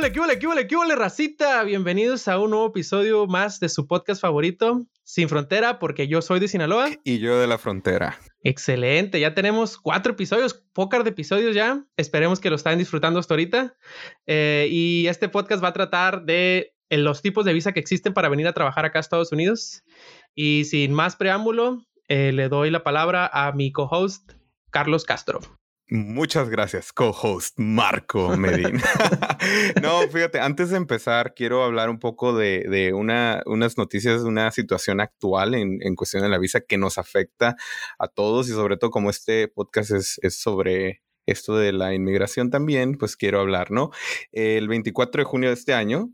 huele, qué huele, qué huele, qué huele, racita? Bienvenidos a un nuevo episodio más de su podcast favorito, Sin Frontera, porque yo soy de Sinaloa. Y yo de la frontera. Excelente, ya tenemos cuatro episodios, pocas de episodios ya. Esperemos que lo estén disfrutando hasta ahorita. Eh, y este podcast va a tratar de eh, los tipos de visa que existen para venir a trabajar acá a Estados Unidos. Y sin más preámbulo, eh, le doy la palabra a mi co-host, Carlos Castro. Muchas gracias, co-host Marco Medina. no, fíjate, antes de empezar, quiero hablar un poco de, una, unas noticias, de una situación actual en, en, cuestión de la visa que nos afecta a todos y sobre todo como este podcast es, es sobre esto de la inmigración también, pues quiero hablar, ¿no? El 24 de junio de este año,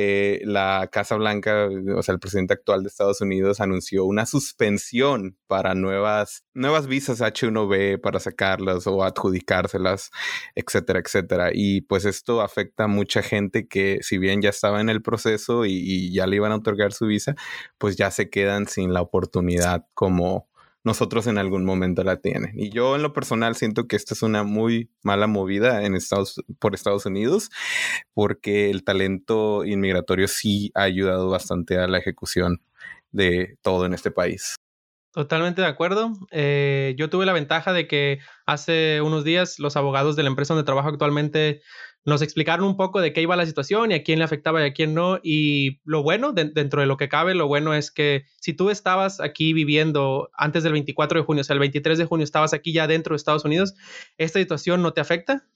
eh, la Casa Blanca, o sea, el presidente actual de Estados Unidos anunció una suspensión para nuevas, nuevas visas H1B para sacarlas o adjudicárselas, etcétera, etcétera. Y pues esto afecta a mucha gente que si bien ya estaba en el proceso y, y ya le iban a otorgar su visa, pues ya se quedan sin la oportunidad como nosotros en algún momento la tienen. Y yo en lo personal siento que esta es una muy mala movida en Estados, por Estados Unidos, porque el talento inmigratorio sí ha ayudado bastante a la ejecución de todo en este país. Totalmente de acuerdo. Eh, yo tuve la ventaja de que hace unos días los abogados de la empresa donde trabajo actualmente nos explicaron un poco de qué iba la situación y a quién le afectaba y a quién no. Y lo bueno, dentro de lo que cabe, lo bueno es que si tú estabas aquí viviendo antes del 24 de junio, o sea, el 23 de junio estabas aquí ya dentro de Estados Unidos, esta situación no te afecta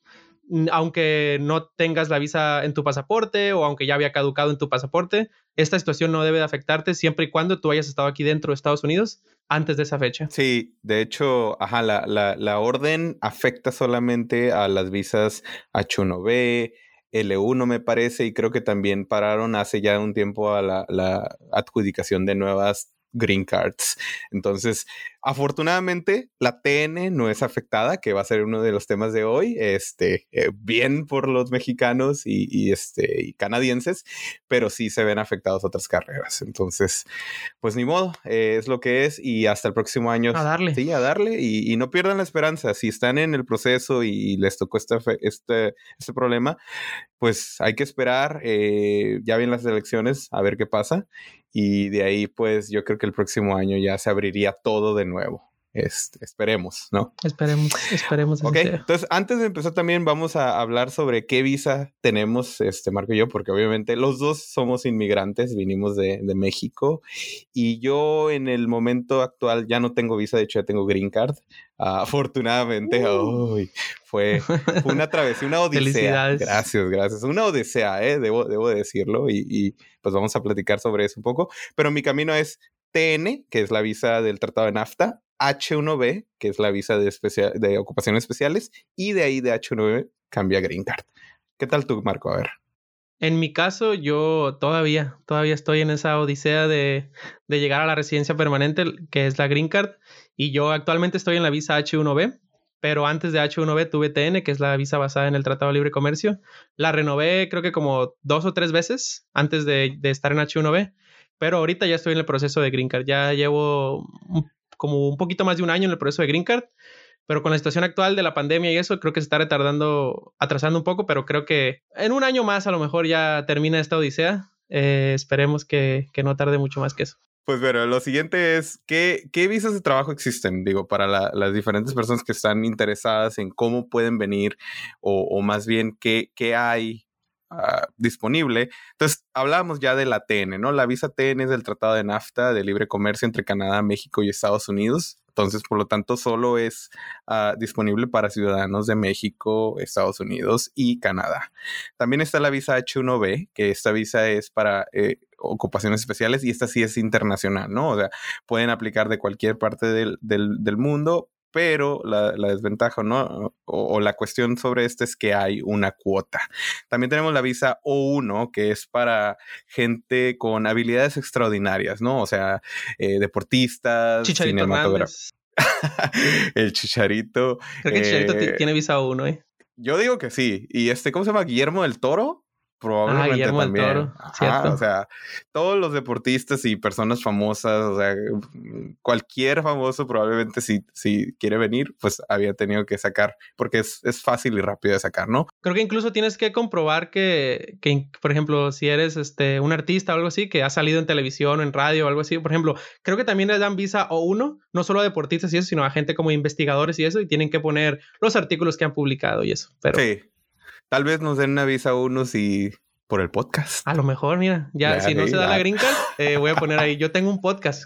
aunque no tengas la visa en tu pasaporte o aunque ya había caducado en tu pasaporte, esta situación no debe de afectarte siempre y cuando tú hayas estado aquí dentro de Estados Unidos antes de esa fecha. Sí, de hecho, ajá, la, la, la orden afecta solamente a las visas H1B, L1 me parece, y creo que también pararon hace ya un tiempo a la, la adjudicación de nuevas green cards. Entonces, afortunadamente, la TN no es afectada, que va a ser uno de los temas de hoy. Este, eh, bien por los mexicanos y, este, y canadienses, pero sí se ven afectados otras carreras. Entonces, pues ni modo, eh, es lo que es y hasta el próximo año. A darle. Sí, a darle y, no pierdan la esperanza. Si están en el proceso y les tocó este, este, este problema, pues hay que esperar. Eh, ya vienen las elecciones, a ver qué pasa y de ahí pues yo creo que el próximo año ya se abriría todo de nuevo. Este, esperemos, ¿no? Esperemos, esperemos. Ok, entonces antes de empezar también vamos a hablar sobre qué visa tenemos, este Marco y yo, porque obviamente los dos somos inmigrantes, vinimos de, de México y yo en el momento actual ya no tengo visa, de hecho ya tengo green card. afortunadamente, uh. fue, una travesía, una odisea. Gracias, gracias. Una odisea, ¿eh? debo, debo decirlo y, y pues vamos a platicar sobre eso un poco. Pero mi camino es TN, que es la visa del Tratado de NAFTA, H1B, que es la visa de, de ocupaciones especiales, y de ahí de H1B cambia Green Card. ¿Qué tal tú, Marco? A ver. En mi caso, yo todavía, todavía estoy en esa odisea de, de, llegar a la residencia permanente, que es la Green Card, y yo actualmente estoy en la visa H1B, pero antes de H1B tuve TN, que es la visa basada en el Tratado de Libre Comercio. La renové creo que como dos o tres veces antes de, de estar en H1B, pero ahorita ya estoy en el proceso de Green Card. Ya llevo como un poquito más de un año en el proceso de Green Card, pero con la situación actual de la pandemia y eso, creo que se está retardando, atrasando un poco, pero creo que en un año más a lo mejor ya termina esta odisea. Eh, esperemos que, que, no tarde mucho más que eso. Pues bueno, lo siguiente es, ¿qué, qué visas de trabajo existen? Digo, para la, las diferentes personas que están interesadas en cómo pueden venir o, o más bien qué, qué hay Uh, disponible. Entonces, hablábamos ya de la TN, ¿no? La visa TN es del Tratado de NAFTA de libre comercio entre Canadá, México y Estados Unidos. Entonces, por lo tanto, solo es uh, disponible para ciudadanos de México, Estados Unidos y Canadá. También está la visa H1B, que esta visa es para eh, ocupaciones especiales y esta sí es internacional, ¿no? O sea, pueden aplicar de cualquier parte del, del mundo, pero la, desventaja ¿no? O, la cuestión sobre este es que hay una cuota. También tenemos la visa O1, que es para gente con habilidades extraordinarias, ¿no? O sea, eh, deportistas, cinematógrafos. el chicharito. Creo que el chicharito eh, tiene visa O1, ¿eh? Yo digo que sí. Y este, ¿cómo se llama? Guillermo del Toro probablemente ah, también. o sea, todos los deportistas y personas famosas, o sea, cualquier famoso probablemente si, si quiere venir, pues había tenido que sacar, porque es, es fácil y rápido de sacar, ¿no? Creo que incluso tienes que comprobar que, que, por ejemplo, si eres este, un artista o algo así, que ha salido en televisión o en radio o algo así, por ejemplo, creo que también le dan visa o uno, no solo a deportistas y eso, sino a gente como investigadores y eso, y tienen que poner los artículos que han publicado y eso. Pero... Sí. Tal vez nos den una visa uno si por el podcast. A lo mejor, mira, ya, si no se da la gringa, eh, voy a poner ahí. Yo tengo un podcast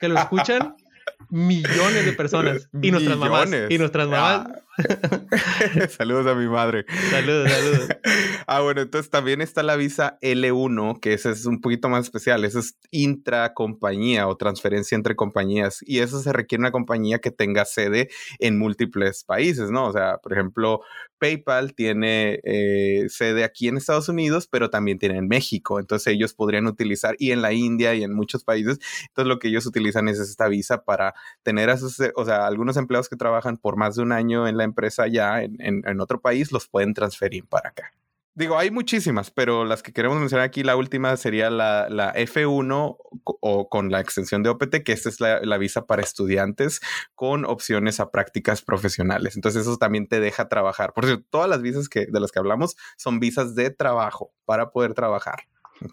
que lo escuchan millones de personas y nuestras mamás y nuestras mamás saludos a mi madre. Saludos, saludos. ah, bueno, entonces también está la visa L1, que esa es un poquito más especial. Eso es intracompañía o transferencia entre compañías. Y eso se requiere una compañía que tenga sede en múltiples países, ¿no? O sea, por ejemplo, PayPal tiene eh, sede aquí en Estados Unidos, pero también tiene en México. Entonces ellos podrían utilizar y en la India y en muchos países. Entonces lo que ellos utilizan es esta visa para tener a sus, o sea, algunos empleados que trabajan por más de un año en la empresa ya en, en, otro país, los pueden transferir para acá. Digo, hay muchísimas, pero las que queremos mencionar aquí, la última sería la, la F1 o con la extensión de OPT, que esta es la, la, visa para estudiantes con opciones a prácticas profesionales. Entonces eso también te deja trabajar. Por cierto, todas las visas que, de las que hablamos son visas de trabajo para poder trabajar.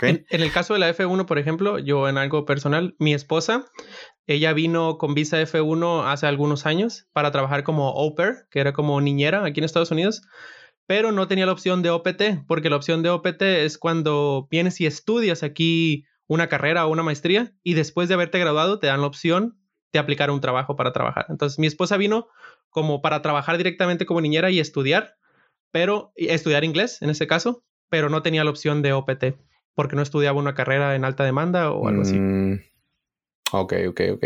En, el caso de la F1, por ejemplo, yo en algo personal, mi esposa, ella vino con visa F1 hace algunos años para trabajar como au pair, que era como niñera aquí en Estados Unidos, pero no tenía la opción de OPT, porque la opción de OPT es cuando vienes y estudias aquí una carrera o una maestría y después de haberte graduado te dan la opción de aplicar un trabajo para trabajar. Entonces mi esposa vino como para trabajar directamente como niñera y estudiar, pero estudiar inglés en ese caso, pero no tenía la opción de OPT porque no estudiaba una carrera en alta demanda o algo así. Ok, ok, ok.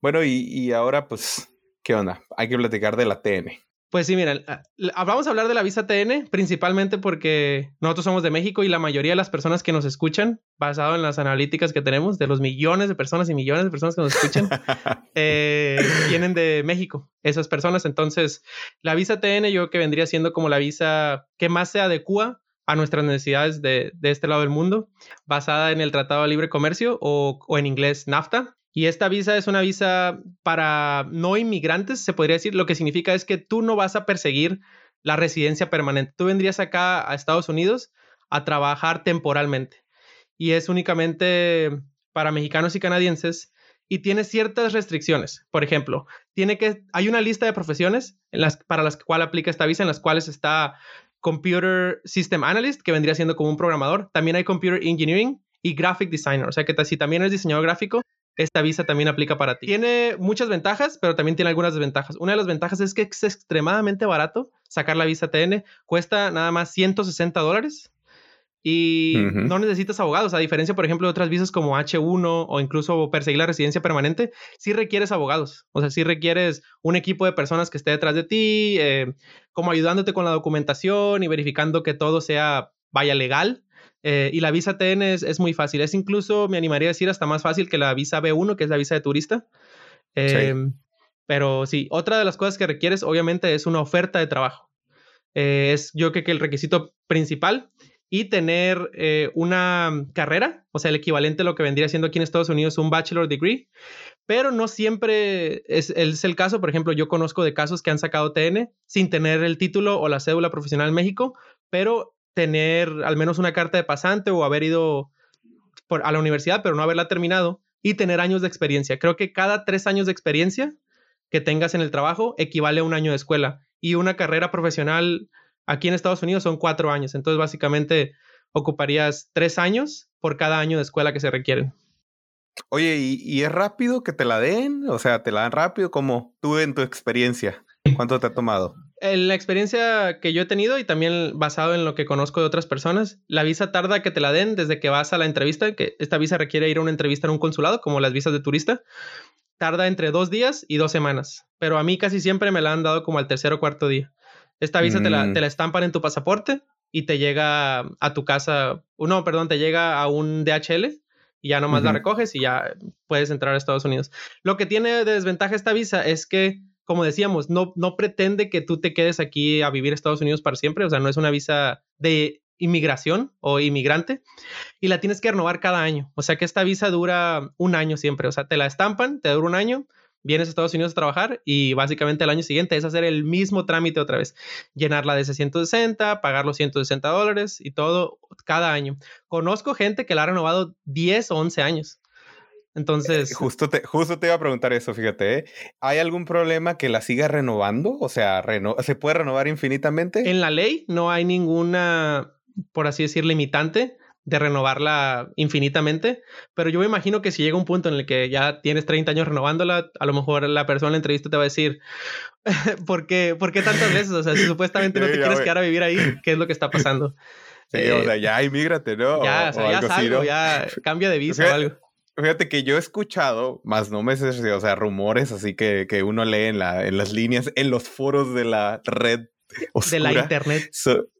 Bueno, y, y, ahora, pues, ¿qué onda? Hay que platicar de la TN. Pues sí, mira, vamos a hablar de la visa TN principalmente porque nosotros somos de México y la mayoría de las personas que nos escuchan, basado en las analíticas que tenemos, de los millones de personas y millones de personas que nos escuchan, eh, vienen de México, esas personas. Entonces, la visa TN yo creo que vendría siendo como la visa que más se adecua a nuestras necesidades de, este lado del mundo, basada en el Tratado de Libre Comercio o, en inglés NAFTA. Y esta visa es una visa para no inmigrantes, se podría decir. Lo que significa es que tú no vas a perseguir la residencia permanente. Tú vendrías acá a Estados Unidos a trabajar temporalmente. Y es únicamente para mexicanos y canadienses y tiene ciertas restricciones. Por ejemplo, tiene que, hay una lista de profesiones para las cuales aplica esta visa, en las cuales está Computer System Analyst, que vendría siendo como un programador. También hay Computer Engineering y Graphic Designer. O sea que si también eres diseñador gráfico, esta visa también aplica para ti. Tiene muchas ventajas, pero también tiene algunas desventajas. Una de las ventajas es que es extremadamente barato sacar la visa TN. Cuesta nada más 160 dólares y no necesitas abogados. A diferencia, por ejemplo, de otras visas como H1 o incluso perseguir la residencia permanente, sí requieres abogados. O sea, sí requieres un equipo de personas que esté detrás de ti, eh, como ayudándote con la documentación y verificando que todo sea, vaya, legal. Eh, y la visa TN es, muy fácil. Es incluso, me animaría a decir, hasta más fácil que la visa B1, que es la visa de turista. Em, pero sí, otra de las cosas que requieres, obviamente, es una oferta de trabajo. Eh, es yo creo que el requisito principal y tener eh, una carrera, o sea, el equivalente a lo que vendría siendo aquí en Estados Unidos un bachelor degree, pero no siempre es, es, el caso. Por ejemplo, yo conozco de casos que han sacado TN sin tener el título o la cédula profesional en México, pero tener al menos una carta de pasante o haber ido a la universidad, pero no haberla terminado y tener años de experiencia. Creo que cada tres años de experiencia que tengas en el trabajo equivale a un año de escuela y una carrera profesional Aquí en Estados Unidos son cuatro años, entonces básicamente ocuparías tres años por cada año de escuela que se requieren. Oye, ¿y, es rápido que te la den? O sea, ¿te la dan rápido? como tú en tu experiencia? ¿Cuánto te ha tomado? En la experiencia que yo he tenido y también basado en lo que conozco de otras personas, la visa tarda que te la den desde que vas a la entrevista, que esta visa requiere ir a una entrevista en un consulado, como las visas de turista, tarda entre dos días y dos semanas, pero a mí casi siempre me la han dado como al tercer o cuarto día. Esta visa te, la, mm. te, la, estampan en tu pasaporte y te llega a tu casa, no, perdón, te llega a un DHL y ya nomás la recoges y ya puedes entrar a Estados Unidos. Lo que tiene de desventaja esta visa es que, como decíamos, no, no pretende que tú te quedes aquí a vivir en Estados Unidos para siempre, o sea, no es una visa de inmigración o inmigrante y la tienes que renovar cada año. O sea que esta visa dura un año siempre. O sea, te la estampan, te dura un año, vienes a Estados Unidos a trabajar y básicamente el año siguiente es hacer el mismo trámite otra vez. Llenarla de 160, pagar los 160 dólares y todo cada año. Conozco gente que la ha renovado 10 o 11 años. Entonces. Eh, justo, te, justo te iba a preguntar eso, fíjate. ¿eh? ¿Hay algún problema que la siga renovando? O sea, ¿se puede renovar infinitamente? En la ley no hay ninguna, por así decir, limitante de renovarla infinitamente, pero yo me imagino que si llega un punto en el que ya tienes 30 años renovándola, a lo mejor la persona en la entrevista te va a decir, ¿por qué, ¿por qué tantas veces? O sea, si supuestamente no te quieres quedar a vivir ahí, ¿qué es lo que está pasando? Sí, o sea, ya inmígrate, ¿no? Ya, o, sea, ya salgo, ya cambia de visa o algo. Fíjate que yo he escuchado, más no me sé, o sea, rumores así que, que uno lee en, la, en las líneas, en los foros de la red de la internet.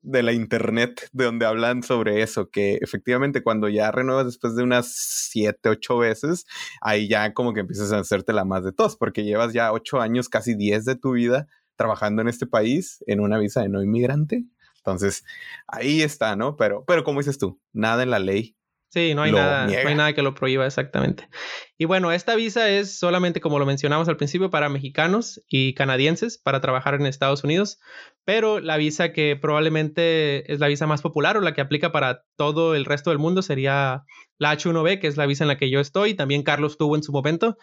de la internet, de donde hablan sobre eso, que efectivamente cuando ya renuevas después de unas siete, ocho veces, ahí ya como que empiezas a hacerte la más de tos, porque llevas ya ocho años, casi diez de tu vida trabajando en este país en una visa de no inmigrante. Entonces, ahí está, ¿no? Pero, pero como dices tú, nada en la ley Sí, no hay, nada, no hay nada que lo prohíba exactamente. Y bueno, esta visa es solamente, como lo mencionamos al principio, para mexicanos y canadienses para trabajar en Estados Unidos, pero la visa que probablemente es la visa más popular o la que aplica para todo el resto del mundo sería la H1B, que es la visa en la que yo estoy. También Carlos tuvo en su momento.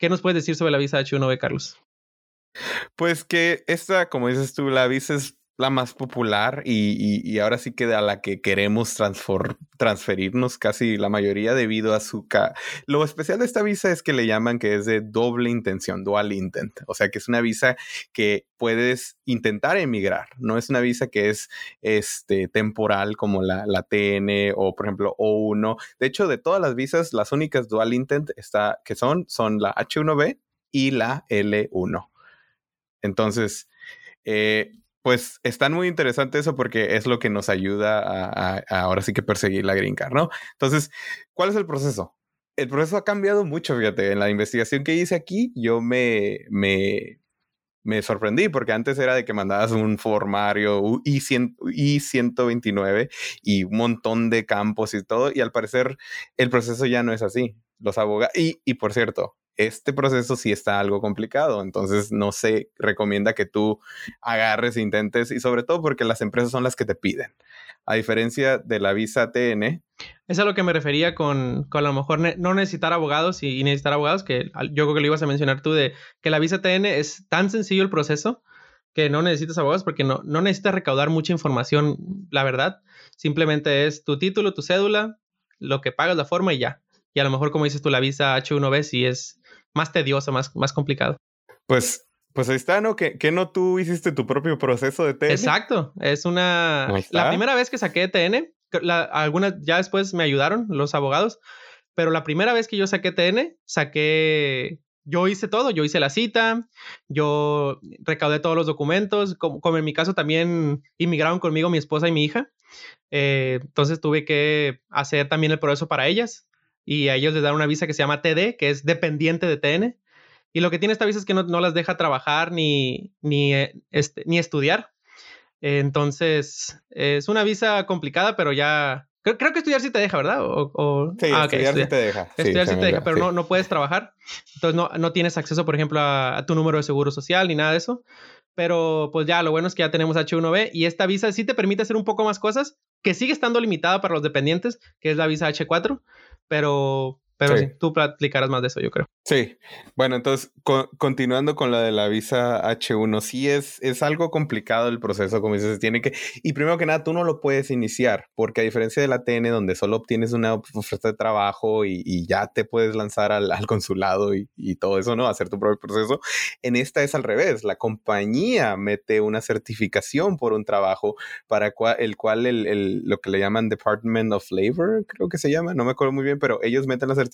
¿Qué nos puedes decir sobre la visa H1B, Carlos? Pues que esta, como dices tú, la visa es la más popular y, ahora sí que a la que queremos transferirnos casi la mayoría debido a su... Lo especial de esta visa es que le llaman que es de doble intención, dual intent. O sea que es una visa que puedes intentar emigrar. No es una visa que es este, temporal como la, la TN o por ejemplo O1. De hecho, de todas las visas, las únicas dual intent está, que son son la H1B y la L1. Entonces, eh, pues están muy interesante eso porque es lo que nos ayuda a, ahora sí que perseguir la green card, ¿no? Entonces, ¿cuál es el proceso? El proceso ha cambiado mucho, fíjate. En la investigación que hice aquí, yo me, me, me sorprendí porque antes era de que mandabas un formario I-129 y un montón de campos y todo, y al parecer el proceso ya no es así. Los abogados, y, y por cierto, este proceso sí está algo complicado, entonces no se recomienda que tú agarres, intentes y sobre todo porque las empresas son las que te piden. A diferencia de la visa TN. Es a lo que me refería con, con a lo mejor no necesitar abogados y, necesitar abogados, que yo creo que lo ibas a mencionar tú, de que la visa TN es tan sencillo el proceso que no necesitas abogados porque no, no necesitas recaudar mucha información, la verdad. Simplemente es tu título, tu cédula, lo que pagas, la forma y ya. Y a lo mejor, como dices tú, la visa H1B sí es más tedioso, más, más complicado. Pues, pues ahí está, ¿no? ¿Que, no tú hiciste tu propio proceso de TN? Exacto, es una... La primera vez que saqué TN, algunas ya después me ayudaron los abogados, pero la primera vez que yo saqué TN, saqué yo hice todo, yo hice la cita, yo recaudé todos los documentos, como, en mi caso también inmigraron conmigo mi esposa y mi hija, eh, entonces tuve que hacer también el proceso para ellas, y a ellos les dan una visa que se llama TD, que es dependiente de TN. Y lo que tiene esta visa es que no, las deja trabajar ni, ni, eh, este, ni estudiar. Entonces, es una visa complicada, pero ya... Creo, que estudiar sí te deja, ¿verdad? O, Sí, ah, estudiar, sí te deja. Estudiar sí, te deja, pero no, no puedes trabajar. Entonces, no, no tienes acceso, por ejemplo, a, a, tu número de seguro social ni nada de eso. Pero, pues ya, lo bueno es que ya tenemos H1B y esta visa sí te permite hacer un poco más cosas, que sigue estando limitada para los dependientes, que es la visa H4 pero, pero sí. tú platicarás más de eso, yo creo. Sí, bueno, entonces continuando con la de la visa H1, sí es, es algo complicado el proceso, como dices, tiene que, y primero que nada, tú no lo puedes iniciar, porque a diferencia de la TN, donde solo obtienes una oferta de trabajo y, y ya te puedes lanzar al, al consulado y, y, todo eso, ¿no? Hacer tu propio proceso, en esta es al revés, la compañía mete una certificación por un trabajo para el cual el, el, lo que le llaman Department of Labor, creo que se llama, no me acuerdo muy bien, pero ellos meten la certificación,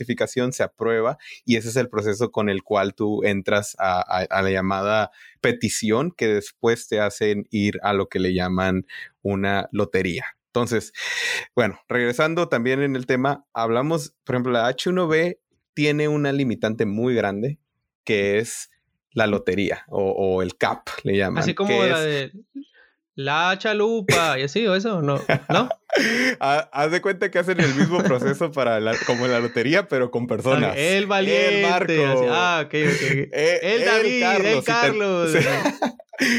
se aprueba y ese es el proceso con el cual tú entras a, la llamada petición que después te hacen ir a lo que le llaman una lotería. Entonces, bueno, regresando también en el tema, hablamos, por ejemplo, la H1B tiene una limitante muy grande que es la lotería o, el CAP, le llaman. Así como la de la chalupa y así o eso, ¿no? ¿No? Haz de cuenta que hacen el mismo proceso para la, como en la lotería, pero con personas. el valiente. El Marco. Ah, ok, ok. Eh, el, David, el Carlos.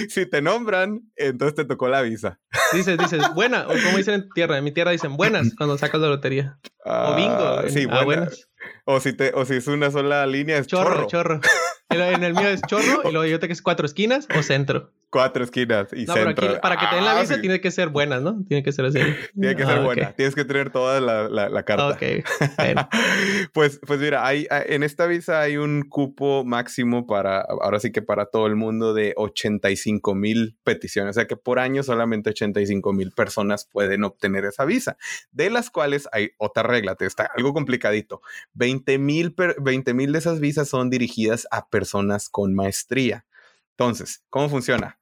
Si te, nombran, entonces te tocó la visa. Dices, dices, buena, o como dicen en tierra, en mi tierra dicen buenas cuando sacas la lotería. o bingo. Ah, sí, ah, buenas. O si, te, o si es una sola línea, es chorro. Chorro, chorro. En el mío es chorro y luego yo te que es cuatro esquinas o centro. Cuatro esquinas y no, centro. Pero aquí, para que te den la ah, visa tiene que ser buenas, ¿no? Tiene que ser así. Tiene que ser ah, buena. Tienes que tener toda la, la, carta. Ok. pues, pues mira, hay, en esta visa hay un cupo máximo para, ahora sí que para todo el mundo de 85 mil peticiones. O sea que por año solamente 85 mil personas pueden obtener esa visa. De las cuales hay otra regla, te está algo complicadito. 20 mil de esas visas son dirigidas a personas con maestría. Entonces, ¿cómo funciona?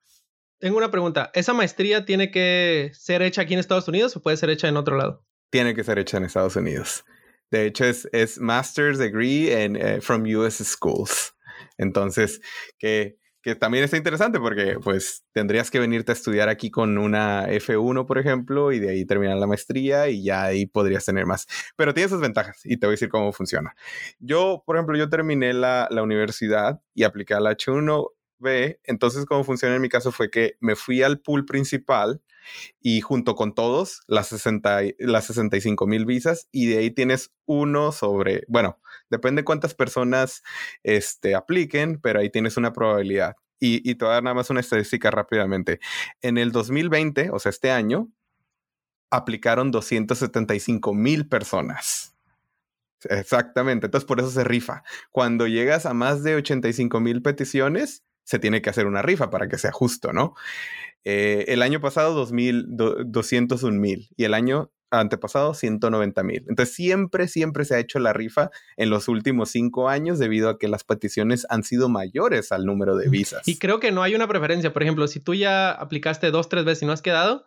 Tengo una pregunta. ¿Esa maestría tiene que ser hecha aquí en Estados Unidos o puede ser hecha en otro lado? Tiene que ser hecha en Estados Unidos. De hecho, es, es Master's Degree eh, from US Schools. Entonces, que, que también está interesante porque pues tendrías que venirte a estudiar aquí con una F1, por ejemplo, y de ahí terminar la maestría y ya ahí podrías tener más. Pero tiene sus ventajas y te voy a decir cómo funciona. Yo, por ejemplo, yo terminé la, la universidad y apliqué al H1 B, entonces cómo funciona en mi caso fue que me fui al pool principal y junto con todos las, 60, las 65 mil visas y de ahí tienes uno sobre, bueno, depende cuántas personas este, apliquen, pero ahí tienes una probabilidad. Y, y te voy a dar nada más una estadística rápidamente. En el 2020, o sea, este año, aplicaron 275 mil personas. Exactamente, entonces por eso se rifa. Cuando llegas a más de 85 mil peticiones, se tiene que hacer una rifa para que sea justo, ¿no? Eh, el año pasado, 2000, 201 mil y el año antepasado, 190 mil. Entonces, siempre, siempre se ha hecho la rifa en los últimos cinco años debido a que las peticiones han sido mayores al número de visas. Y creo que no hay una preferencia. Por ejemplo, si tú ya aplicaste dos, tres veces y no has quedado,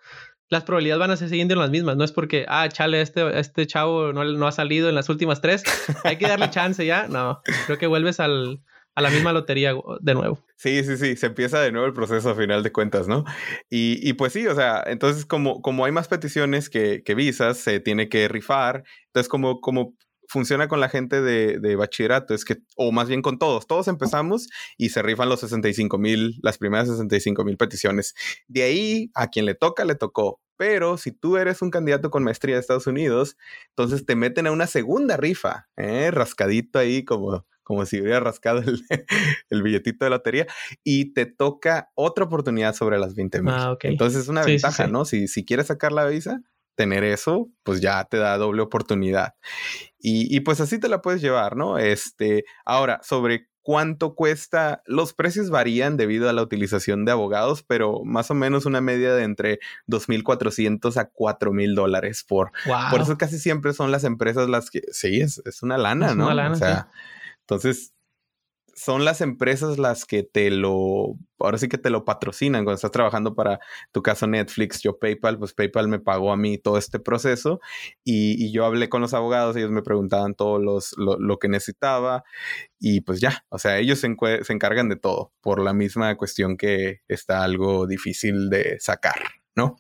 las probabilidades van a seguir siendo las mismas. No es porque, ah, chale, este, este chavo no, no ha salido en las últimas tres. Hay que darle chance ya. No, creo que vuelves al, a la misma lotería de nuevo. Sí, sí, sí, se empieza de nuevo el proceso a final de cuentas, ¿no? Y, y pues sí, o sea, entonces como, como hay más peticiones que, que, visas, se tiene que rifar. Entonces, como, como funciona con la gente de, de, bachillerato, es que, o más bien con todos, todos empezamos y se rifan los 65 mil, las primeras 65 mil peticiones. De ahí, a quien le toca, le tocó. Pero si tú eres un candidato con maestría de Estados Unidos, entonces te meten a una segunda rifa, ¿eh? rascadito ahí como como si hubiera rascado el, billetito de lotería, y te toca otra oportunidad sobre las 20 mil. Ah, Entonces es una ventaja, ¿no? Si, si quieres sacar la visa, tener eso, pues ya te da doble oportunidad. Y, y, pues así te la puedes llevar, ¿no? Este, ahora, sobre cuánto cuesta, los precios varían debido a la utilización de abogados, pero más o menos una media de entre 2.400 a 4.000 dólares por... Por eso casi siempre son las empresas las que... Sí, es, es una lana, es ¿no? Una lana, o sea, entonces, son las empresas las que te lo, ahora sí que te lo patrocinan cuando estás trabajando para tu caso Netflix, yo PayPal, pues PayPal me pagó a mí todo este proceso y, yo hablé con los abogados, ellos me preguntaban todo los, lo, que necesitaba y pues ya, o sea, ellos se, se encargan de todo por la misma cuestión que está algo difícil de sacar, ¿no?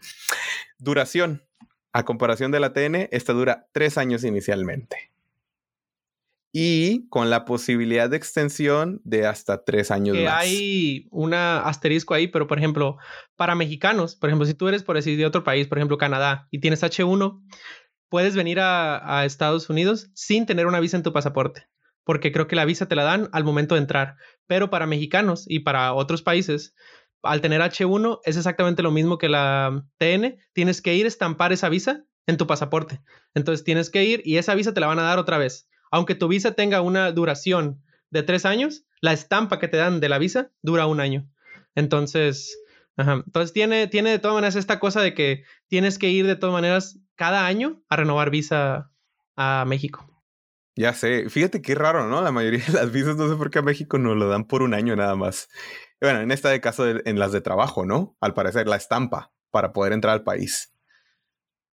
Duración. A comparación de la TN, esta dura tres años inicialmente y con la posibilidad de extensión de hasta tres años que más. Hay un asterisco ahí, pero por ejemplo, para mexicanos, por ejemplo, si tú eres por decir de otro país, por ejemplo Canadá, y tienes H1, puedes venir a, a Estados Unidos sin tener una visa en tu pasaporte, porque creo que la visa te la dan al momento de entrar. Pero para mexicanos y para otros países, al tener H1 es exactamente lo mismo que la TN, tienes que ir a estampar esa visa en tu pasaporte. Entonces tienes que ir y esa visa te la van a dar otra vez aunque tu visa tenga una duración de tres años, la estampa que te dan de la visa dura un año. Entonces, entonces tiene, tiene de todas maneras esta cosa de que tienes que ir de todas maneras cada año a renovar visa a México. Ya sé, fíjate qué raro, ¿no? La mayoría de las visas no sé por qué a México no lo dan por un año nada más. Bueno, en este caso en las de trabajo, ¿no? Al parecer la estampa para poder entrar al país.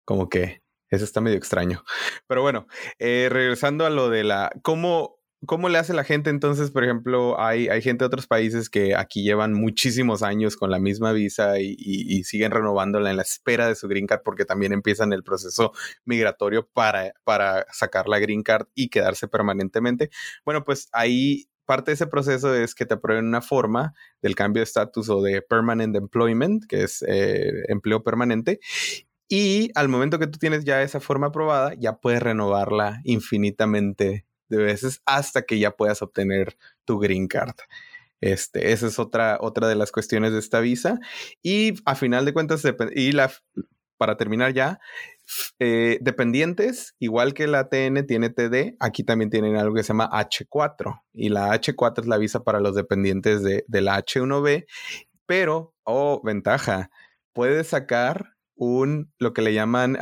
Como que eso está medio extraño. Pero bueno, eh, regresando a lo de la... ¿Cómo, ¿Cómo le hace la gente entonces? Por ejemplo, hay, hay gente de otros países que aquí llevan muchísimos años con la misma visa y, siguen renovándola en la espera de su green card porque también empiezan el proceso migratorio para, para sacar la green card y quedarse permanentemente. Bueno, pues ahí parte de ese proceso es que te aprueben una forma del cambio de estatus o de permanent employment, que es eh, empleo permanente. Y al momento que tú tienes ya esa forma aprobada, ya puedes renovarla infinitamente de veces hasta que ya puedas obtener tu green card. Este, esa es otra, otra de las cuestiones de esta visa. Y a final de cuentas, y la, para terminar ya, eh, dependientes, igual que la TN tiene TD, aquí también tienen algo que se llama H4. Y la H4 es la visa para los dependientes de, de la H1B. Pero, oh, ventaja, puedes sacar un, lo que le llaman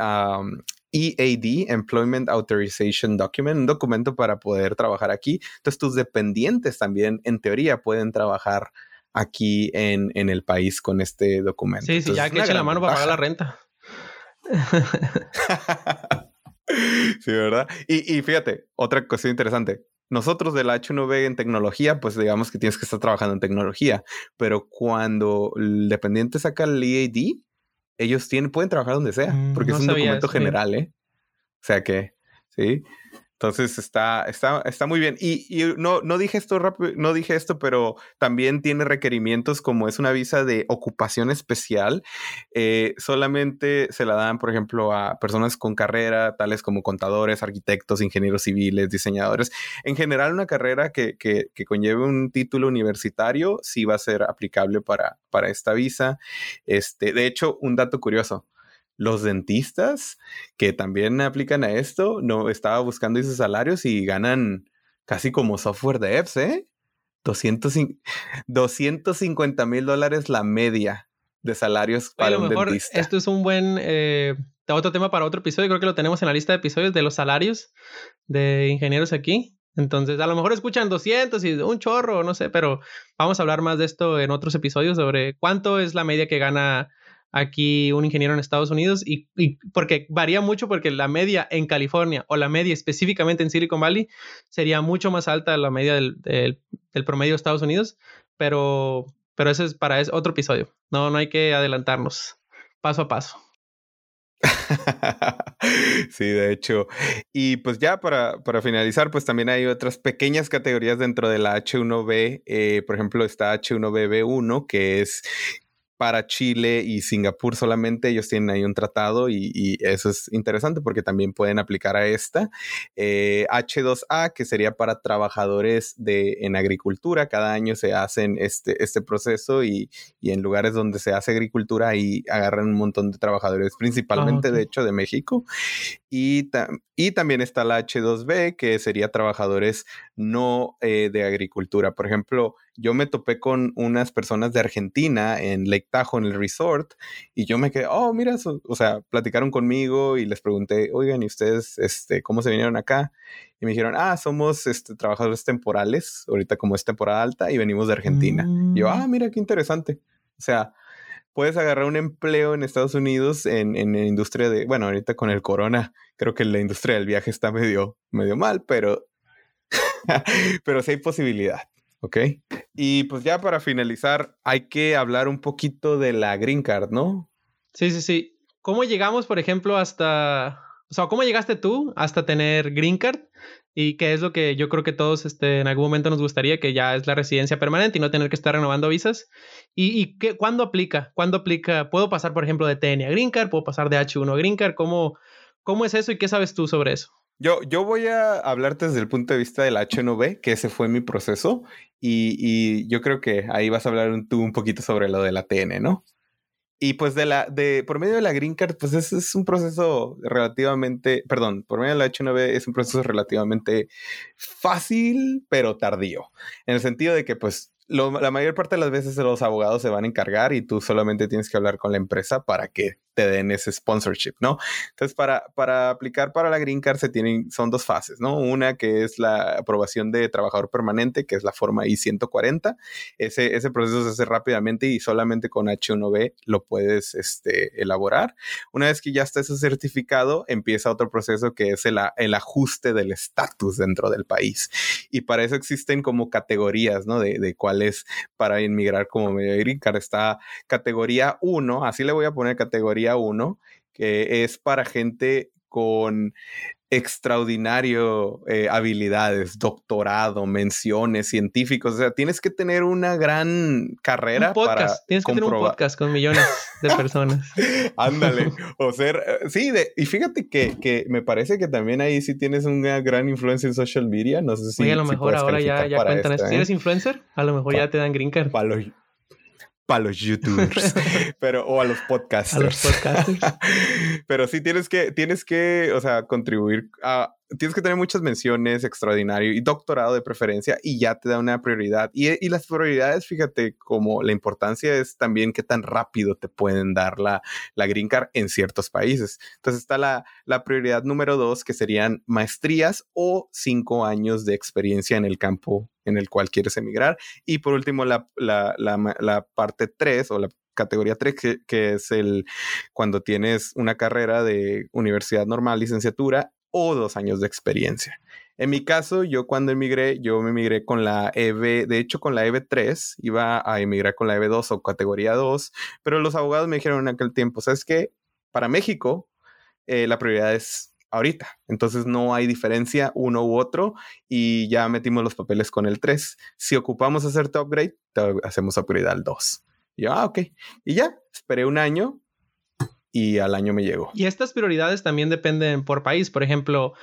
EAD, Employment Authorization Document, un documento para poder trabajar aquí. Entonces tus dependientes también, en teoría, pueden trabajar aquí en, en el país con este documento. Sí, sí, ya que eche la mano para pagar la renta. sí, ¿verdad? Y, y fíjate, otra cuestión interesante. Nosotros de la H1B en tecnología, pues digamos que tienes que estar trabajando en tecnología, pero cuando el dependiente saca el EAD, ellos tienen, pueden trabajar donde sea, mm, porque es un documento general, ¿eh? O sea que, sí. Entonces está, está, está muy bien. Y, no, no dije esto rápido, no dije esto, pero también tiene requerimientos como es una visa de ocupación especial. Eh, solamente se la dan, por ejemplo, a personas con carrera, tales como contadores, arquitectos, ingenieros civiles, diseñadores. En general, una carrera que, que, que conlleve un título universitario sí va a ser aplicable para, para esta visa. Este, de hecho, un dato curioso los dentistas que también aplican a esto, no estaba buscando esos salarios y ganan casi como software devs, ¿eh? 250 mil dólares la media de salarios para un dentista. Esto es un buen eh, otro tema para otro episodio. Creo que lo tenemos en la lista de episodios de los salarios de ingenieros aquí. Entonces, a lo mejor escuchan 200 y un chorro, no sé, pero vamos a hablar más de esto en otros episodios sobre cuánto es la media que gana aquí un ingeniero en Estados Unidos y, porque varía mucho porque la media en California o la media específicamente en Silicon Valley sería mucho más alta de la media del, promedio de Estados Unidos, pero, pero ese es para es otro episodio. No, no hay que adelantarnos paso a paso. sí, de hecho. Y pues ya para, para, finalizar, pues también hay otras pequeñas categorías dentro de la H1B. Eh, por ejemplo, está H1BB1, que es para Chile y Singapur solamente. Ellos tienen ahí un tratado y, eso es interesante porque también pueden aplicar a esta. H2A, eh, que sería para trabajadores de, en agricultura. Cada año se hacen este, este proceso y, en lugares donde se hace agricultura ahí agarran un montón de trabajadores, principalmente de hecho de México. Y, y, también está la H2B, que sería trabajadores no eh, de agricultura. Por ejemplo, yo me topé con unas personas de Argentina en Lake Tahoe, en el resort, y yo me quedé, oh, mira, o sea, platicaron conmigo y les pregunté, oigan, ¿y ustedes este, cómo se vinieron acá? Y me dijeron, ah, somos este, trabajadores temporales, ahorita como es temporada alta, y venimos de Argentina. Y yo, ah, mm. mira, qué interesante. O sea, puedes agarrar un empleo en Estados Unidos en, en, la industria de, bueno, ahorita con el corona, creo que la industria del viaje está medio, medio mal, pero, pero sí hay posibilidad. ¿Ok? Y pues ya para finalizar, hay que hablar un poquito de la green card, ¿no? Sí, sí, sí. ¿Cómo llegamos, por ejemplo, hasta... O sea, ¿cómo llegaste tú hasta tener green card? Y qué es lo que yo creo que todos este, en algún momento nos gustaría, que ya es la residencia permanente y no tener que estar renovando visas. ¿Y, y qué, cuándo aplica? ¿Cuándo aplica? ¿Puedo pasar, por ejemplo, de TN a Green Card? ¿Puedo pasar de H1 a Green Card? ¿Cómo, ¿Cómo es eso y qué sabes tú sobre eso? Yo, yo voy a hablarte desde el punto de vista del H1B, que ese fue mi proceso, y, y, yo creo que ahí vas a hablar tú un poquito sobre lo de la TN, ¿no? Y pues de la, de, por medio de la Green Card, pues es, es un proceso relativamente, perdón, por medio de la H1B es un proceso relativamente fácil, pero tardío. En el sentido de que pues la mayor parte de las veces los abogados se van a encargar y tú solamente tienes que hablar con la empresa para que te den ese sponsorship, ¿no? Entonces, para, para aplicar para la Green Card se tienen, son dos fases, ¿no? Una que es la aprobación de trabajador permanente, que es la forma I-140. Ese, ese proceso se hace rápidamente y solamente con H1B lo puedes este, elaborar. Una vez que ya está ese certificado, empieza otro proceso que es el, el ajuste del estatus dentro del país. Y para eso existen como categorías, ¿no? De, de cuál es para inmigrar como medio Green Card. Está categoría 1, así le voy a poner categoría 1, que es para gente con extraordinario eh, habilidades, doctorado, menciones, científicos. O sea, tienes que tener una gran carrera. Un podcast. tienes que tener un podcast con millones de personas. Ándale. o ser, eh, sí, de, y fíjate que, que, me parece que también ahí sí tienes una gran influencia en social media. No sé si. a lo mejor ahora ya, ya cuentan esto. Si eres influencer, a lo mejor ya te dan green card para los youtubers, pero o a los podcasters. A los podcasters. pero sí tienes que tienes que, o sea, contribuir a tienes que tener muchas menciones, extraordinario y doctorado de preferencia y ya te da una prioridad. Y, y, las prioridades, fíjate, como la importancia es también qué tan rápido te pueden dar la, la green card en ciertos países. Entonces está la, la prioridad número dos, que serían maestrías o cinco años de experiencia en el campo en el cual quieres emigrar. Y por último, la, la, la, parte tres o la categoría 3, que, que, es el cuando tienes una carrera de universidad normal, licenciatura o dos años de experiencia. En mi caso, yo cuando emigré, yo me emigré con la EB, de hecho con la EB3, iba a emigrar con la EB2 o categoría 2, pero los abogados me dijeron en aquel tiempo, ¿sabes qué? Para México, eh, la prioridad es ahorita, entonces no hay diferencia uno u otro y ya metimos los papeles con el 3. Si ocupamos hacerte upgrade, hacemos upgrade al 2. Y yo, ah, ok. Y ya, esperé un año, y al año me llegó. Y estas prioridades también dependen por país. Por ejemplo,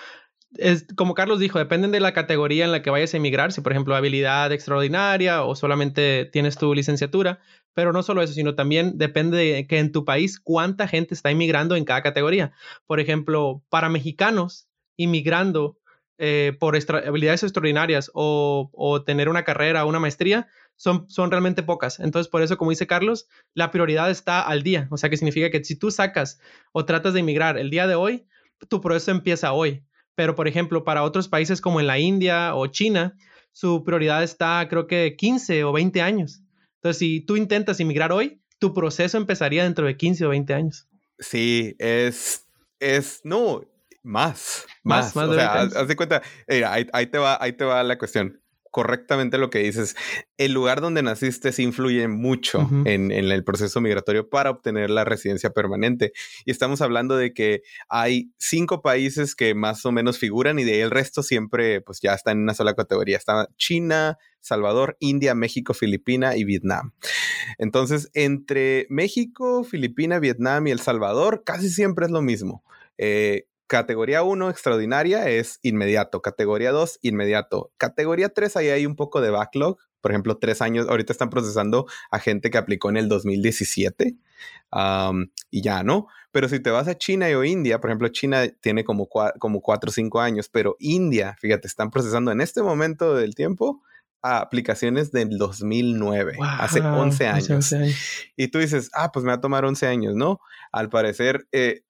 como Carlos dijo, dependen de la categoría en la que vayas a emigrar. Si, por ejemplo, habilidad extraordinaria o solamente tienes tu licenciatura. Pero no solo eso, sino también depende de que en tu país cuánta gente está inmigrando en cada categoría. Por ejemplo, para mexicanos, inmigrando eh, por habilidades extraordinarias o, o, tener una carrera o una maestría, son, son realmente pocas. Entonces, por eso, como dice Carlos, la prioridad está al día. O sea, que significa que si tú sacas o tratas de emigrar el día de hoy, tu proceso empieza hoy. Pero, por ejemplo, para otros países como en la India o China, su prioridad está, creo que 15 o 20 años. Entonces, si tú intentas emigrar hoy, tu proceso empezaría dentro de 15 o 20 años. Sí, es, es, no, más, más, más. o sea, haz, de cuenta, ahí, te va, ahí te va la cuestión correctamente lo que dices. El lugar donde naciste sí influye mucho en, el proceso migratorio para obtener la residencia permanente. Y estamos hablando de que hay cinco países que más o menos figuran y de ahí el resto siempre pues ya está en una sola categoría. Está China, Salvador, India, México, Filipina y Vietnam. Entonces, entre México, Filipina, Vietnam y El Salvador, casi siempre es lo mismo. Eh, Categoría 1, extraordinaria, es inmediato. Categoría 2, inmediato. Categoría 3, ahí hay un poco de backlog. Por ejemplo, tres años, ahorita están procesando a gente que aplicó en el 2017 y ya, ¿no? Pero si te vas a China o India, por ejemplo, China tiene como, como 4 o 5 años, pero India, fíjate, están procesando en este momento del tiempo aplicaciones del 2009, hace 11 años. Y tú dices, ah, pues me va a tomar 11 años, ¿no? Al parecer, eh,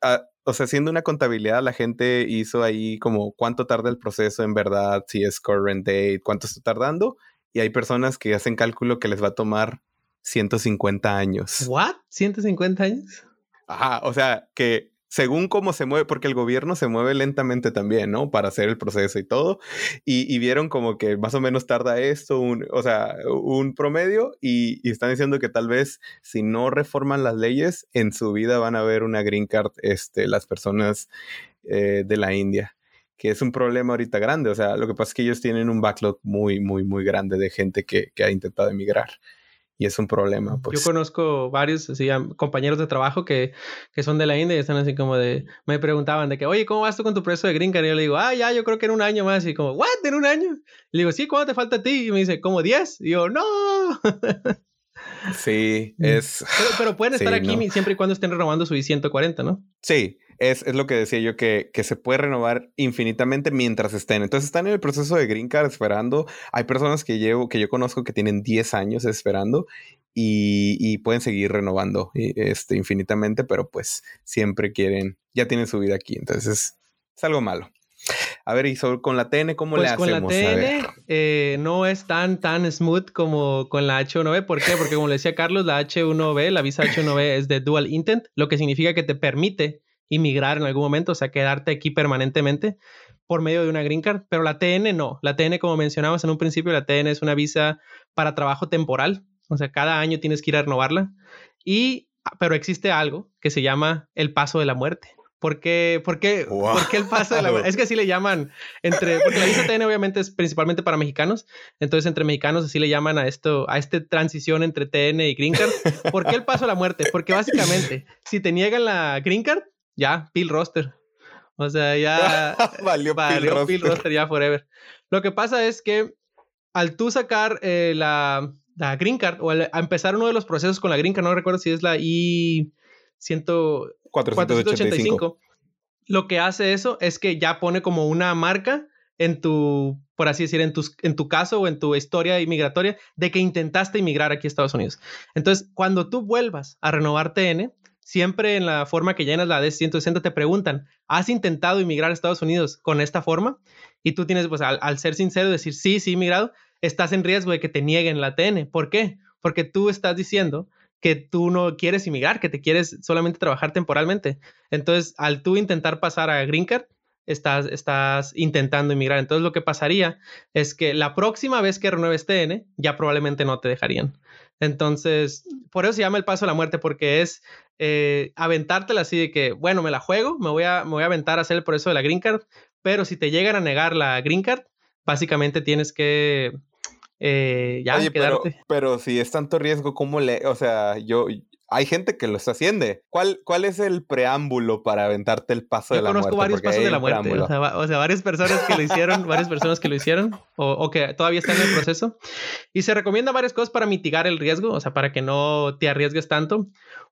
o sea, haciendo una contabilidad, la gente hizo ahí como cuánto tarda el proceso en verdad, si es current date, cuánto está tardando. Y hay personas que hacen cálculo que les va a tomar 150 años. ¿What? ¿150 años? Ajá, o sea, que según cómo se mueve, porque el gobierno se mueve lentamente también, ¿no? Para hacer el proceso y todo. Y, vieron como que más o menos tarda esto, un, o sea, un promedio, y, están diciendo que tal vez si no reforman las leyes, en su vida van a ver una green card, este, las personas eh, de la India que es un problema ahorita grande. O sea, lo que pasa es que ellos tienen un backlog muy, muy, muy grande de gente que, que ha intentado emigrar y es un problema. Pues. Yo conozco varios así, compañeros de trabajo que, que, son de la India y están así como de, me preguntaban de que, oye, ¿cómo vas tú con tu proceso de Green Card? Y yo le digo, ah, ya, yo creo que en un año más. Y como, ¿what? ¿En un año? Y le digo, sí, ¿cuánto te falta a ti? Y me dice, como 10. Y yo, no. Sí, mm. es. Pero, pueden estar aquí siempre y cuando estén renovando su I-140, ¿no? Sí, es, es, lo que decía yo, que, que, se puede renovar infinitamente mientras estén. Entonces están en el proceso de Green Card esperando. Hay personas que, llevo, que yo conozco que tienen 10 años esperando y, pueden seguir renovando este, infinitamente, pero pues siempre quieren, ya tienen su vida aquí, entonces es algo malo. A ver, y con la TN, ¿cómo le hacemos? Pues con la TN eh, no es tan, tan smooth como con la H1B. ¿Por qué? Porque como le decía Carlos, la H1B, la visa H1B es de dual intent, lo que significa que te permite inmigrar en algún momento, o sea, quedarte aquí permanentemente por medio de una green card, pero la TN no. La TN, como mencionamos en un principio, la TN es una visa para trabajo temporal, o sea, cada año tienes que ir a renovarla. Y, pero existe algo que se llama el paso de la muerte. ¿Por qué, por qué, ¿por qué el paso de la? Es que así le llaman entre, porque la visa TN obviamente es principalmente para mexicanos, entonces entre mexicanos así le llaman a esto, a esta transición entre TN y Green Card. ¿Por qué el paso a la muerte? Porque básicamente, si te niegan la Green Card, ya, Pill Roster. O sea, ya valió, valió Pill, Roster. ya forever. Lo que pasa es que al tú sacar eh, la, la, Green Card o al, a empezar uno de los procesos con la Green Card, no recuerdo si es la I 100, 485, lo que hace eso es que ya pone como una marca en tu, por así decir, en, tus, en tu caso o en tu historia inmigratoria de que intentaste inmigrar aquí a Estados Unidos. Entonces, cuando tú vuelvas a renovar TN, siempre en la forma que llenas la D160 te preguntan, ¿has intentado inmigrar a Estados Unidos con esta forma? Y tú tienes, pues, al, ser sincero, decir, sí, sí, inmigrado, estás en riesgo de que te nieguen la TN. ¿Por qué? Porque tú estás diciendo que tú no quieres inmigrar, que te quieres solamente trabajar temporalmente. Entonces, al tú intentar pasar a Green Card, estás, estás intentando inmigrar. Entonces, lo que pasaría es que la próxima vez que renueves TN, ya probablemente no te dejarían. Entonces, por eso se llama el paso a la muerte, porque es eh, aventártela así de que, bueno, me la juego, me voy, a, me voy a aventar a hacer el proceso de la Green Card, pero si te llegan a negar la Green Card, básicamente tienes que eh, ya quedarte. Pero, si es tanto riesgo, ¿cómo le, o sea, yo, hay gente que lo está haciendo. ¿Cuál, ¿Cuál es el preámbulo para aventarte el paso de la muerte? Yo conozco varios pasos de la muerte. O sea, varias personas que lo hicieron, varias personas que lo hicieron o, o, que todavía están en el proceso. Y se recomienda varias cosas para mitigar el riesgo, o sea, para que no te arriesgues tanto.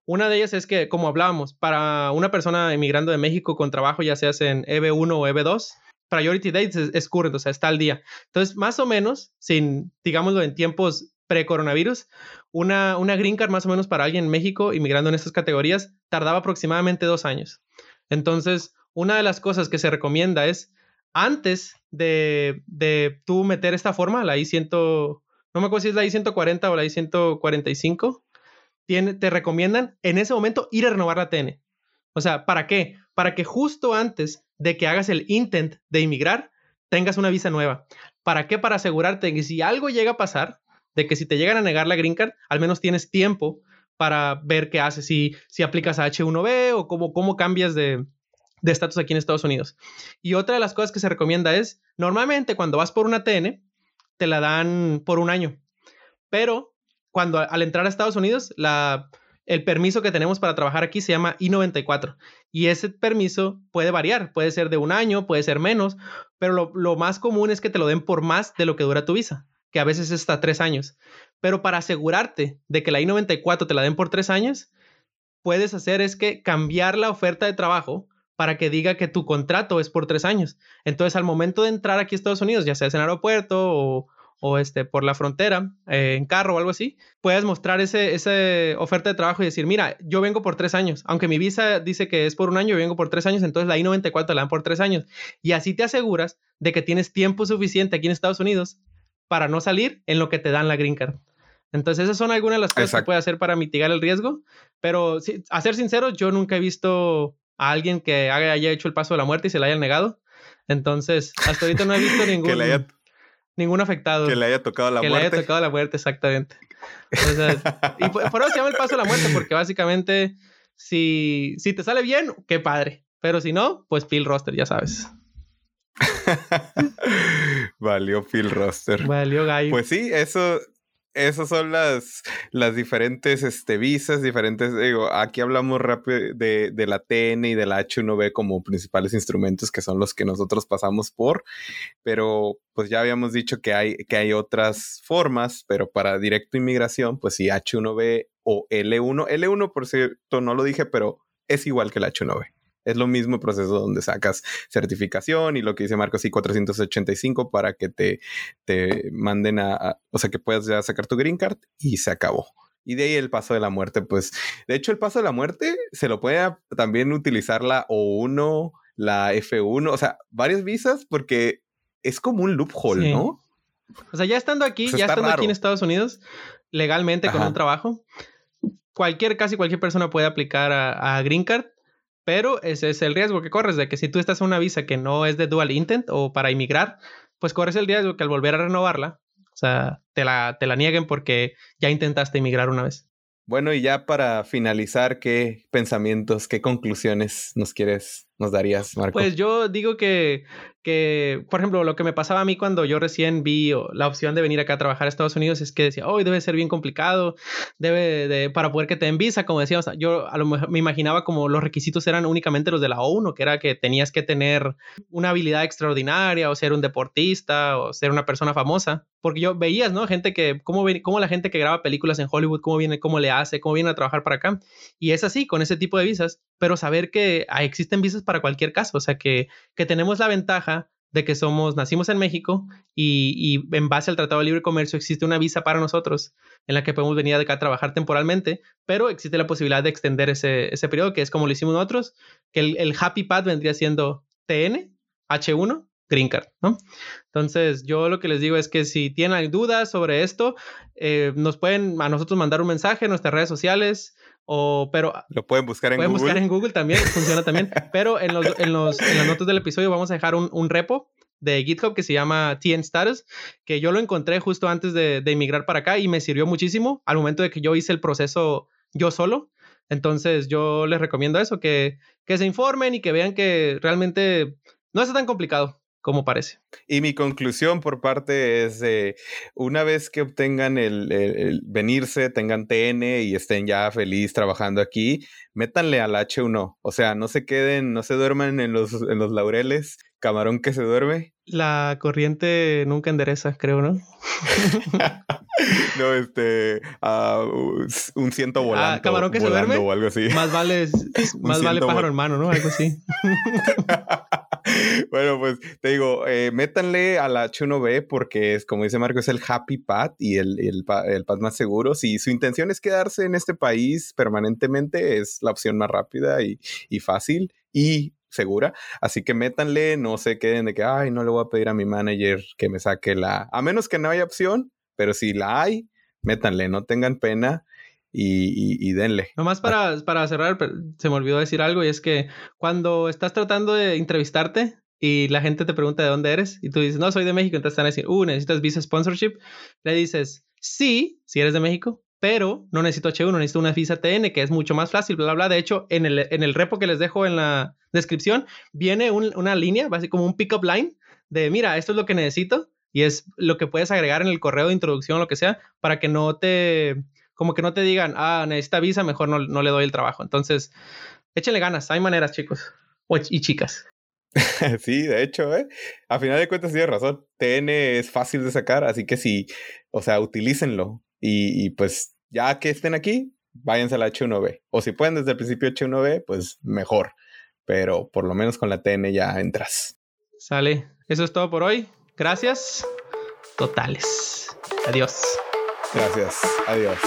Una de ellas es que, como hablábamos, para una persona emigrando de México con trabajo, ya seas en EB1 o EB2, priority dates es, es current, o sea, está al día. Entonces, más o menos, sin, digámoslo, en tiempos pre-coronavirus, una, una green card más o menos para alguien en México inmigrando en estas categorías tardaba aproximadamente dos años. Entonces, una de las cosas que se recomienda es, antes de, de tú meter esta forma, la I-100, no me acuerdo si es la I-140 o la I-145, tiene, te recomiendan en ese momento ir a renovar la TN. O sea, ¿para qué? Para que justo antes de que hagas el intent de inmigrar, tengas una visa nueva. ¿Para qué? Para asegurarte que si algo llega a pasar, de que si te llegan a negar la green card, al menos tienes tiempo para ver qué haces, si, si aplicas a H1B o cómo, cómo cambias de estatus aquí en Estados Unidos. Y otra de las cosas que se recomienda es, normalmente cuando vas por una TN, te la dan por un año, pero cuando al entrar a Estados Unidos, la, el permiso que tenemos para trabajar aquí se llama I-94 y ese permiso puede variar, puede ser de un año, puede ser menos, pero lo, más común es que te lo den por más de lo que dura tu visa, que a veces es hasta tres años. Pero para asegurarte de que la I-94 te la den por tres años, puedes hacer es que cambiar la oferta de trabajo para que diga que tu contrato es por tres años. Entonces, al momento de entrar aquí a Estados Unidos, ya sea en aeropuerto o, o este, por la frontera, eh, en carro o algo así, puedes mostrar ese, esa oferta de trabajo y decir, mira, yo vengo por tres años, aunque mi visa dice que es por un año, yo vengo por tres años, entonces la I-94 la dan por tres años. Y así te aseguras de que tienes tiempo suficiente aquí en Estados Unidos para no salir en lo que te dan la green card. Entonces, esas son algunas de las cosas que puedes hacer para mitigar el riesgo. Pero, a ser sincero, yo nunca he visto a alguien que haya hecho el paso de la muerte y se la haya negado. Entonces, hasta ahorita no he visto ningún ningún afectado. Que le haya tocado la muerte. Que le haya tocado la muerte, exactamente. y por, eso se llama el paso de la muerte, porque básicamente, si, si te sale bien, qué padre. Pero si no, pues Phil Roster, ya sabes. Valió Phil Roster. Valió Gallo. Pues sí, eso, esas son las, las diferentes este, visas, diferentes, digo, aquí hablamos rápido de, de, la TN y de la H1B como principales instrumentos que son los que nosotros pasamos por, pero pues ya habíamos dicho que hay, que hay otras formas, pero para directo inmigración, pues sí, H1B o L1, L1 por cierto no lo dije, pero es igual que la H1B. Es lo mismo proceso donde sacas certificación y lo que dice Marcos y 485 para que te, te manden a, o sea, que puedas ya sacar tu green card y se acabó. Y de ahí el paso de la muerte, pues, de hecho el paso de la muerte se lo puede también utilizar la O1, la F1, o sea, varias visas porque es como un loophole, ¿no? O sea, ya estando aquí, ya estando aquí en Estados Unidos, legalmente con un trabajo, cualquier, casi cualquier persona puede aplicar a, Green Card, pero ese es el riesgo que corres de que si tú estás en una visa que no es de dual intent o para inmigrar, pues corres el riesgo que al volver a renovarla, o sea, te la, te la nieguen porque ya intentaste inmigrar una vez. Bueno, y ya para finalizar, ¿qué pensamientos, qué conclusiones nos quieres nos darías, Marco? Pues yo digo que, que, por ejemplo, lo que me pasaba a mí cuando yo recién vi la opción de venir acá a trabajar a Estados Unidos es que decía, hoy debe ser bien complicado, debe de, para poder que te den visa, como decíamos, yo a lo me imaginaba como los requisitos eran únicamente los de la ONU, que era que tenías que tener una habilidad extraordinaria o ser un deportista o ser una persona famosa, porque yo veías, ¿no? Gente que, cómo, cómo la gente que graba películas en Hollywood, cómo viene, cómo le hace, cómo viene a trabajar para acá. Y es así, con ese tipo de visas, pero saber que existen visas para para cualquier caso. O sea, que, que tenemos la ventaja de que somos, nacimos en México y, en base al Tratado de Libre Comercio existe una visa para nosotros en la que podemos venir acá a trabajar temporalmente, pero existe la posibilidad de extender ese, ese periodo, que es como lo hicimos nosotros, que el, Happy Path vendría siendo TN, H1, Green Card, ¿no? Entonces, yo lo que les digo es que si tienen dudas sobre esto, eh, nos pueden a nosotros mandar un mensaje en nuestras redes sociales, o, pero lo pueden buscar en Google. Pueden buscar en Google también, funciona también. Pero en, los, en, los, en las notas del episodio vamos a dejar un, un, repo de GitHub que se llama TN Status, que yo lo encontré justo antes de, de emigrar para acá y me sirvió muchísimo al momento de que yo hice el proceso yo solo. Entonces yo les recomiendo eso, que, que se informen y que vean que realmente no es tan complicado como parece. Y mi conclusión por parte es, de una vez que obtengan el, venirse, tengan TN y estén ya feliz trabajando aquí, métanle al H1. O sea, no se queden, no se duerman en los, en los laureles, camarón que se duerme. La corriente nunca endereza, creo, ¿no? no, este, uh, un ciento ah, volando. camarón que se duerme. O algo así. Más vale, más vale pájaro hermano, ¿no? Algo así. bueno, pues te digo, eh, métanle a la H1B porque es, como dice Marco, es el happy path y el, el, el path más seguro. Si su intención es quedarse en este país permanentemente, es la opción más rápida y, y fácil y segura. Así que métanle, no se queden de que, ay, no le voy a pedir a mi manager que me saque la... A menos que no haya opción, pero si la hay, métanle, no tengan pena y, denle. Nomás para, para cerrar, se me olvidó decir algo y es que cuando estás tratando de entrevistarte y la gente te pregunta de dónde eres y tú dices, no, soy de México, entonces están a decir, uh, necesitas visa sponsorship, le dices, sí, si eres de México, pero no necesito H1, necesito una visa TN, que es mucho más fácil, bla, bla, De hecho, en el, en el repo que les dejo en la descripción, viene una línea, básicamente como un pickup line de, mira, esto es lo que necesito y es lo que puedes agregar en el correo de introducción o lo que sea, para que no te como que no te digan, ah, necesita visa, mejor no, no le doy el trabajo. Entonces, échenle ganas, hay maneras, chicos y chicas. sí, de hecho, ¿eh? A final de cuentas tienes razón. TN es fácil de sacar, así que sí, o sea, utilícenlo. Y, pues ya que estén aquí, váyanse a la H1B. O si pueden desde el principio H1B, pues mejor. Pero por lo menos con la TN ya entras. Sale. Eso es todo por hoy. Gracias. Totales. Adiós. Gracias. Adiós.